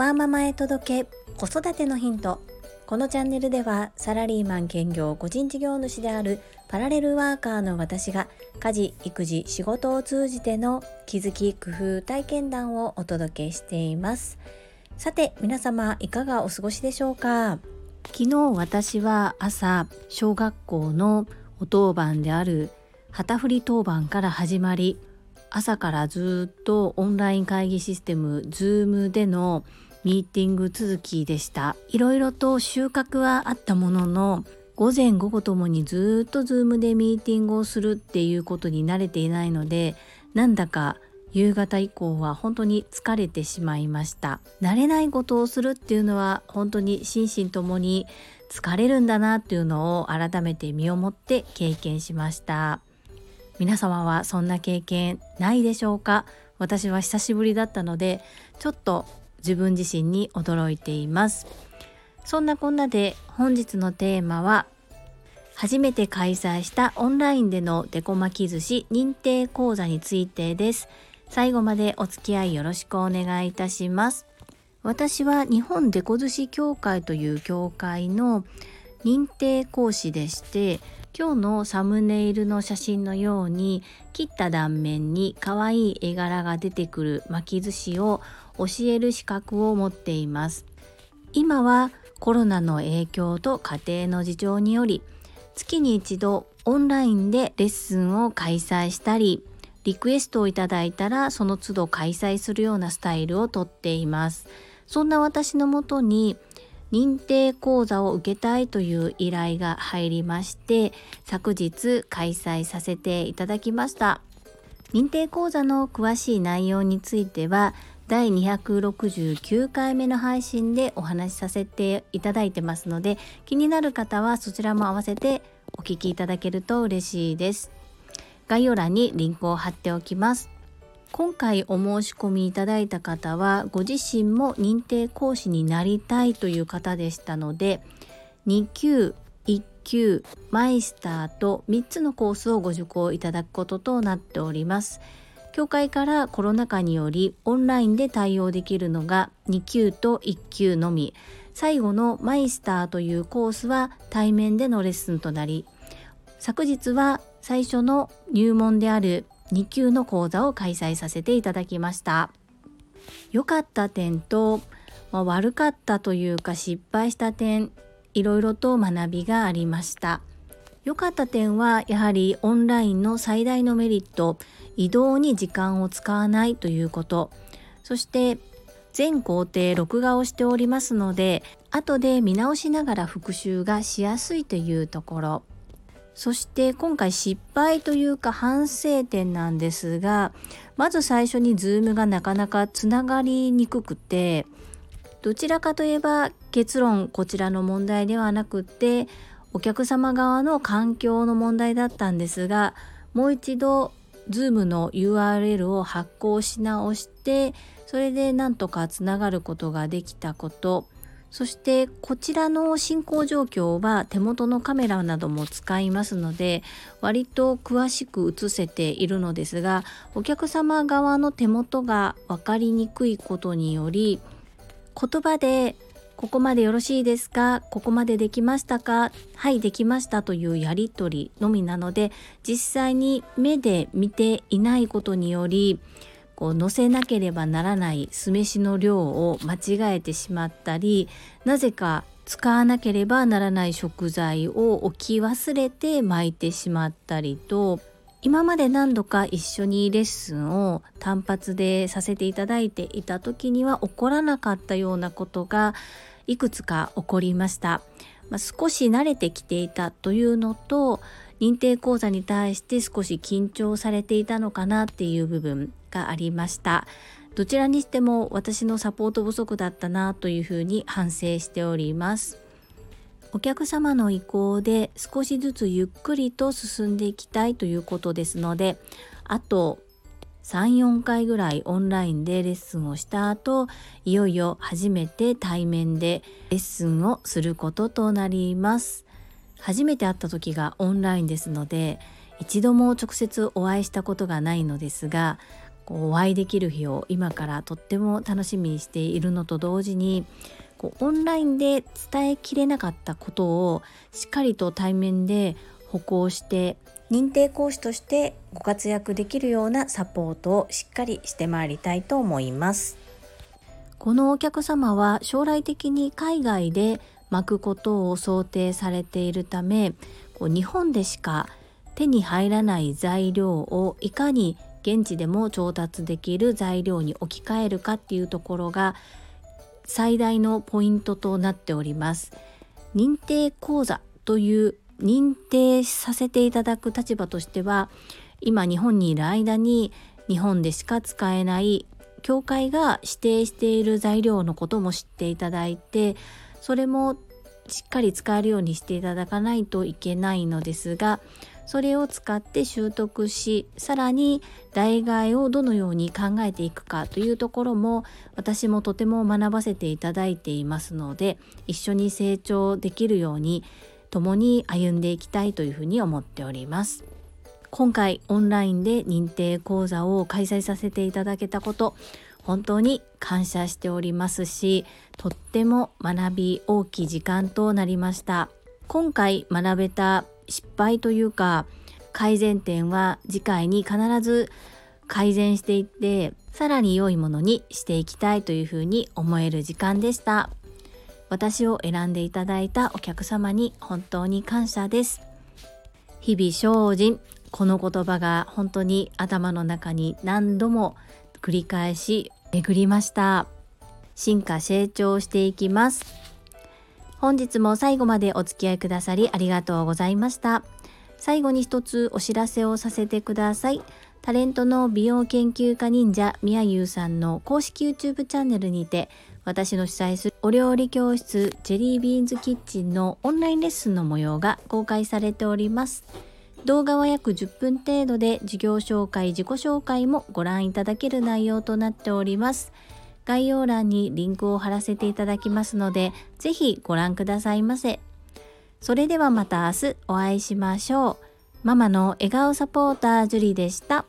ワーママへ届け子育てのヒント。このチャンネルではサラリーマン兼業個人事業主であるパラレルワーカーの私が家事育児仕事を通じての気づき工夫体験談をお届けしています。さて皆様いかがお過ごしでしょうか？昨日私は朝小学校のお当番である旗振り当番から始まり朝からずっとオンライン会議システム Zoom でのミーティング続きでした。いろいろと収穫はあったものの午前午後ともにずっと Zoom でミーティングをするっていうことに慣れていないのでなんだか夕方以降は本当に疲れてしまいました。慣れないことをするっていうのは本当に心身ともに疲れるんだなっていうのを改めて身をもって経験しました。皆様はそんな経験ないでしょうか？私は久しぶりだったのでちょっと自分自身に驚いています。そんなこんなで本日のテーマは初めて開催したオンラインでのデコ巻き寿司認定講座についてです。最後までお付き合いよろしくお願いいたします。私は日本デコ寿司協会という協会の認定講師でして今日のサムネイルの写真のように切った断面に可愛い絵柄が出てくる巻き寿司を教える資格を持っています。今はコロナの影響と家庭の事情により月に一度オンラインでレッスンを開催したりリクエストをいただいたらその都度開催するようなスタイルをとっています。そんな私のもとに認定講座を受けたいという依頼が入りまして昨日開催させていただきました。認定講座の詳しい内容については第269回目の配信でお話しさせていただいてますので気になる方はそちらも合わせてお聞きいただけると嬉しいです。概要欄にリンクを貼っておきます。今回お申し込みいただいた方はご自身も認定講師になりたいという方でしたので2級1級マイスターと3つのコースをご受講いただくこととなっております。協会からコロナ禍によりオンラインで対応できるのが2級と1級のみ。最後のマイスターというコースは対面でのレッスンとなり昨日は最初の入門である2級の講座を開催させていただきました。良かった点と、まあ、悪かったというか失敗した点いろいろと学びがありました。良かった点はやはりオンラインの最大のメリット移動に時間を使わないということ。そして全工程録画をしておりますので後で見直しながら復習がしやすいというところ。そして今回失敗というか反省点なんですがまず最初に Zoom がなかなかつながりにくくてどちらかといえば結論こちらの問題ではなくてお客様側の環境の問題だったんですがもう一度 Zoom の URL を発行し直してそれでなんとかつながることができたこと。そしてこちらの進行状況は手元のカメラなども使いますので割と詳しく映せているのですがお客様側の手元が分かりにくいことにより言葉でここまでよろしいですか？ここまでできましたか？はいできましたというやり取りのみなので実際に目で見ていないことによりこう乗せなければならない酢飯の量を間違えてしまったりなぜか使わなければならない食材を置き忘れて巻いてしまったりと今まで何度か一緒にレッスンを単発でさせていただいていた時には起こらなかったようなことがいくつか起こりました。まあ、少し慣れてきていたというのと認定講座に対して少し緊張されていたのかなっていう部分がありましたどちらにしても私のサポート不足だったなというふうに反省しておりますお客様の意向で少しずつゆっくりと進んでいきたいということですのであと34回ぐらいオンラインでレッスンをした後いよいよ初めて対面でレッスンをすることとなります。初めて会った時がオンラインですので一度も直接お会いしたことがないのですがお会いできる日を今からとっても楽しみにしているのと同時にオンラインで伝えきれなかったことをしっかりと対面で歩行して認定講師としてご活躍できるようなサポートをしっかりしてまいりたいと思います。このお客様は将来的に海外で巻くことを想定されているためこう日本でしか手に入らない材料をいかに現地でも調達できる材料に置き換えるかっていうところが最大のポイントとなっております。認定講座という認定させていただく立場としては今日本にいる間に日本でしか使えない教会が指定している材料のことも知っていただいてそれもしっかり使えるようにしていただかないといけないのですがそれを使って習得しさらに代替をどのように考えていくかというところも私もとても学ばせていただいていますので一緒に成長できるように共に歩んでいきたいというふうに思っております。今回オンラインで認定講座を開催させていただけたこと本当に感謝しておりますしとっても学び大きい時間となりました今回学べた失敗というか改善点は次回に必ず改善していってさらに良いものにしていきたいというふうに思える時間でした私を選んでいただいたお客様に本当に感謝です。日々精進この言葉が本当に頭の中に何度も繰り返し巡りました。進化成長していきます。本日も最後までお付き合いくださりありがとうございました。最後に一つお知らせをさせてください。タレントの美容研究家忍者みやゆうさんの公式 YouTube チャンネルにて私の主催するお料理教室ジェリービーンズキッチンのオンラインレッスンの模様が公開されております。動画は約10分程度で授業紹介、自己紹介もご覧いただける内容となっております。概要欄にリンクを貼らせていただきますので、ぜひご覧くださいませ。それではまた明日お会いしましょう。ママの笑顔サポータージュリでした。